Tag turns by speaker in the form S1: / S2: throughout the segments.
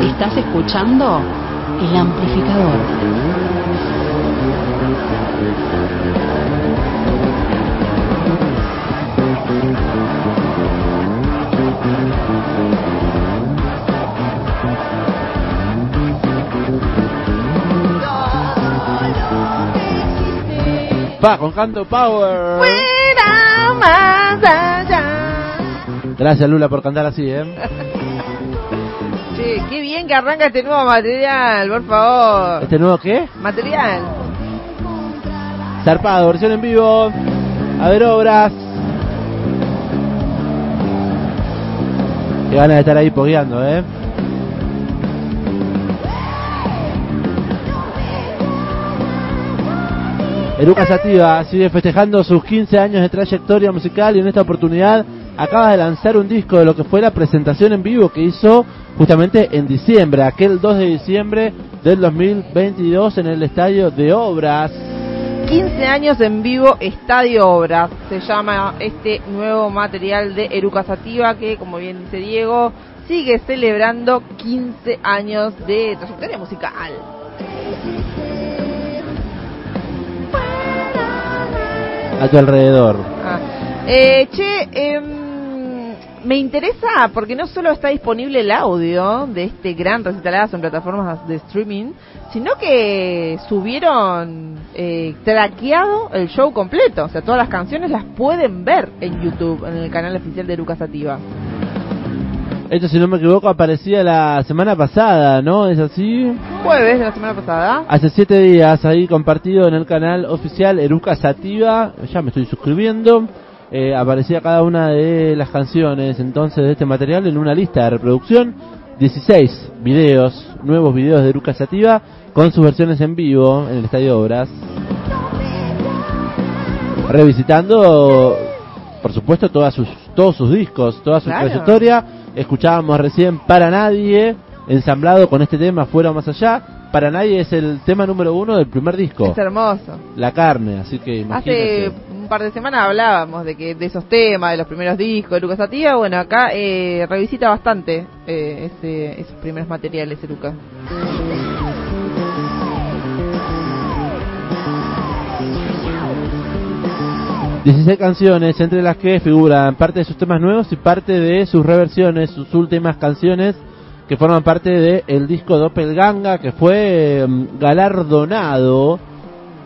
S1: Estás escuchando el amplificador.
S2: Va, con canto power.
S3: Fuera más allá.
S2: Gracias Lula por cantar así, ¿eh?
S3: Che, qué bien que arranca este nuevo material, por favor.
S2: ¿Este nuevo qué?
S3: Material.
S2: Zarpado, versión en vivo. A ver obras. Qué ganas de estar ahí pogueando, ¿eh? Eruca Sativa sigue festejando sus 15 años de trayectoria musical y en esta oportunidad acaba de lanzar un disco de lo que fue la presentación en vivo que hizo justamente en diciembre, aquel 2 de diciembre del 2022 en el Estadio de Obras.
S3: 15 años en vivo, Estadio Obras. Se llama este nuevo material de Eruca Sativa que, como bien dice Diego, sigue celebrando 15 años de trayectoria musical.
S2: A tu alrededor.
S3: Ah. Eh, che, em, me interesa porque no solo está disponible el audio de este gran recitalazo en plataformas de streaming, sino que subieron eh, traqueado el show completo. O sea, todas las canciones las pueden ver en YouTube, en el canal oficial de Lucas Sativa.
S2: Esto, si no me equivoco, aparecía la semana pasada, ¿no? ¿Es así?
S3: Jueves de la semana pasada.
S2: Hace siete días, ahí compartido en el canal oficial Eruca Sativa. Ya me estoy suscribiendo. Eh, aparecía cada una de las canciones entonces de este material en una lista de reproducción. 16 videos, nuevos videos de Eruca Sativa con sus versiones en vivo en el Estadio Obras. Revisitando, por supuesto, todas sus, todos sus discos, toda su
S3: Claro.
S2: trayectoria. Escuchábamos recién Para Nadie, ensamblado con este tema Fuera o Más Allá. Para Nadie es el tema número uno del primer disco.
S3: Es hermoso.
S2: La carne, así que
S3: Hace un par de semanas hablábamos de que de esos temas, de los primeros discos de Lucas Sativa. Bueno, acá eh, revisita bastante eh, ese- esos primeros materiales de Lucas.
S2: 16 canciones, entre las que figuran parte de sus temas nuevos y parte de sus reversiones, sus últimas canciones que forman parte del el disco Doppelganga, que fue mm, galardonado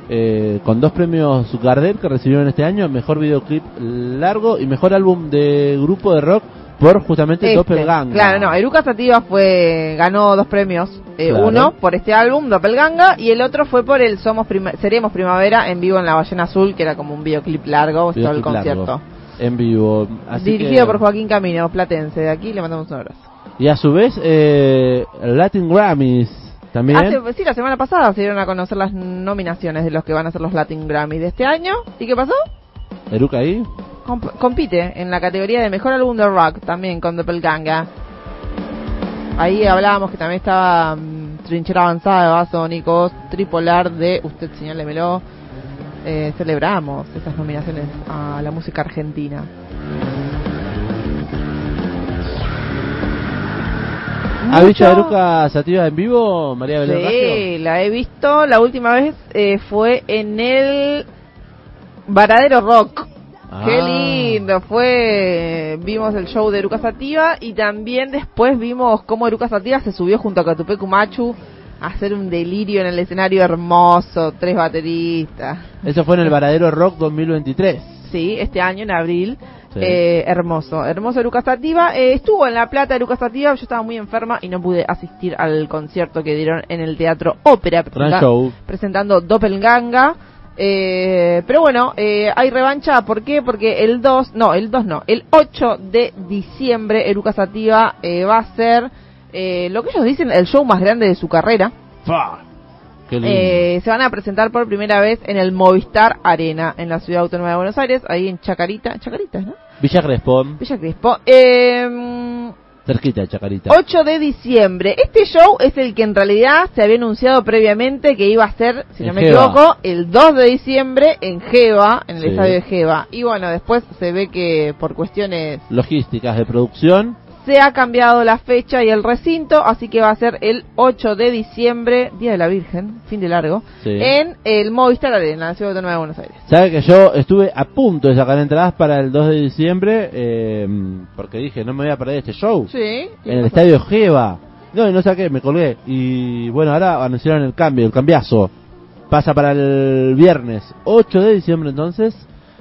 S2: eh, con dos premios Gardel que recibieron este año, mejor videoclip largo y mejor álbum de grupo de rock por justamente
S3: Este,
S2: Doppelganga.
S3: Claro, no, Eruca Sativa fue, ganó dos premios. Eh,
S2: Claro.
S3: Uno por este álbum, Doppelganga, y el otro fue por el Somos Prima- Seremos Primavera en vivo en La Ballena Azul, que era como un videoclip largo, todo el concierto.
S2: largo, en vivo. Así
S3: Dirigido
S2: que-
S3: por Joaquín Camino, platense. De aquí le mandamos un abrazo.
S2: Y a su vez, eh, Latin Grammys también.
S3: Hace, sí, la semana pasada se dieron a conocer las nominaciones de los que van a ser los Latin Grammy de este año. ¿Y qué pasó?
S2: Eruca ahí.
S3: Comp- compite en la categoría de mejor álbum de rock también con Doppelganga. Ahí hablábamos que también estaba mm, Trinchera Avanzada de Basónicos, Tripolar de Usted Señálemelo. Eh, celebramos esas nominaciones a la música argentina.
S2: ¿Ha visto a Eruca Sativa en vivo, María Belén?
S3: Sí, la he visto. La última vez eh, fue en el Varadero Rock. Qué
S2: Ah.
S3: lindo, fue, vimos el show de Eruca Sativa y también después vimos cómo Eruca Sativa se subió junto a Catupecu Machu a hacer un delirio en el escenario hermoso, tres bateristas.
S2: Eso fue en el Varadero Rock 2023.
S3: Sí, este año en abril.
S2: Sí.
S3: Eh, hermoso, hermoso Eruca Sativa. Eh, estuvo en La Plata Eruca Sativa, yo estaba muy enferma y no pude asistir al concierto que dieron en el Teatro Ópera.
S2: Gran
S3: presenta-
S2: show.
S3: presentando Doppelganga. Eh, pero bueno, eh, hay revancha, ¿por qué? Porque el 2, no, el 2 no, el 8 de diciembre Eruca Sativa eh, va a ser eh, lo que ellos dicen el show más grande de su carrera.
S2: Fa. Qué lindo.
S3: Eh, se van a presentar por primera vez en el Movistar Arena en la Ciudad Autónoma de Buenos Aires, ahí en Chacarita, Chacarita, ¿no?
S2: Villa Crespo.
S3: Villa Crespo. Eh,
S2: Cerquita de Chacarita.
S3: 8 de diciembre. Este show es el que en realidad se había anunciado previamente que iba a ser, si no me
S2: Geva.
S3: equivoco, el 2 de diciembre en Geva, en el
S2: Sí.
S3: estadio de Geva. Y bueno, después se ve que por cuestiones
S2: Logísticas de producción.
S3: Se ha cambiado la fecha y el recinto, así que va a ser el 8 de diciembre, Día de la Virgen, fin de largo,
S2: Sí.
S3: en el Movistar Arena, en la Ciudad Autónoma de Buenos Aires.
S2: Sabe que yo estuve a punto de sacar entradas para el 2 de diciembre eh, porque dije, no me voy a perder este show.
S3: Sí.
S2: en el estadio Geva. No, y no saqué, me colgué. Y bueno, ahora anunciaron el cambio, el cambiazo. Pasa para el viernes 8 de diciembre entonces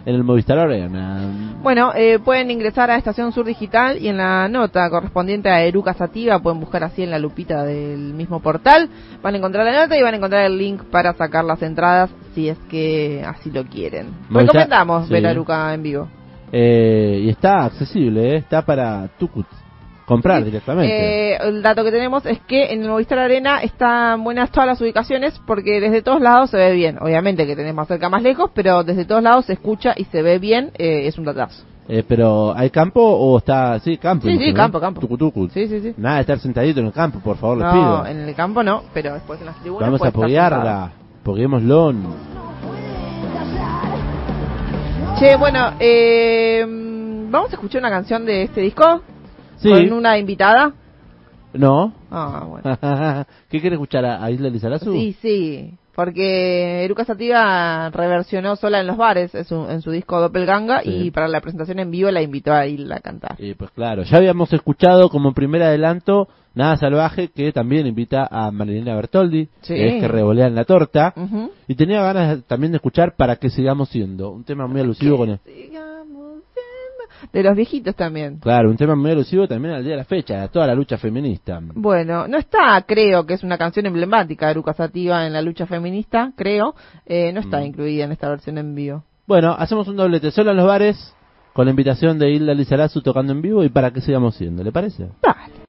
S2: en el Movistar Arena.
S3: Bueno, eh, pueden ingresar a Estación Sur Digital y en la nota correspondiente a Eruca Sativa pueden buscar así en la lupita del mismo portal. Van a encontrar la nota y van a encontrar el link para sacar las entradas si es que así lo quieren.
S2: Movistar-
S3: Recomendamos
S2: sí.
S3: ver a Eruca en vivo.
S2: Eh, y está accesible, eh, está para Tucut. Comprar
S3: Sí.
S2: directamente.
S3: Eh, el dato que tenemos es que en el Movistar Arena están buenas todas las ubicaciones porque desde todos lados se ve bien. Obviamente que tenés más cerca, más lejos, pero desde todos lados se escucha y se ve bien. eh, es un datazo.
S2: Eh, pero ¿hay campo o está...? Sí, campo.
S3: Sí, sí, campo,
S2: ¿no?
S3: campo.
S2: Tucu, tucu.
S3: Sí, sí, sí.
S2: Nada de estar sentadito en el campo, por favor, les
S3: No,
S2: pido.
S3: en el campo no, pero después en las tribunas
S2: Vamos a apoyarla. Apoyémoslo.
S3: Che, bueno, eh, vamos a escuchar una canción de este disco
S2: Sí.
S3: con una invitada.
S2: No.
S3: Ah, bueno.
S2: ¿Qué quiere escuchar a, Isla Lizarazu?
S3: Sí, sí, porque Eruca Sativa reversionó sola en los bares en su, en su disco Doppelganga
S2: Sí.
S3: y para la presentación en vivo la invitó a ir a cantar.
S2: Y pues claro, ya habíamos escuchado como primer adelanto Nada Salvaje, que también invita a Marilena Bertoldi,
S3: Sí.
S2: que es que revolean la torta. Y tenía ganas también de escuchar Para que sigamos siendo, un tema muy alusivo con
S3: siendo- De los viejitos también.
S2: Claro, un tema muy alusivo también al día de la fecha, a toda la lucha feminista.
S3: Bueno, no está, creo que es una canción emblemática de Sativa en la lucha feminista, creo. Eh, no está
S2: Mm.
S3: incluida en esta versión en vivo.
S2: Bueno, hacemos un doblete solo en los bares, con la invitación de Hilda Lizarazu tocando en vivo y Para que sigamos siendo, ¿le parece?
S3: Va.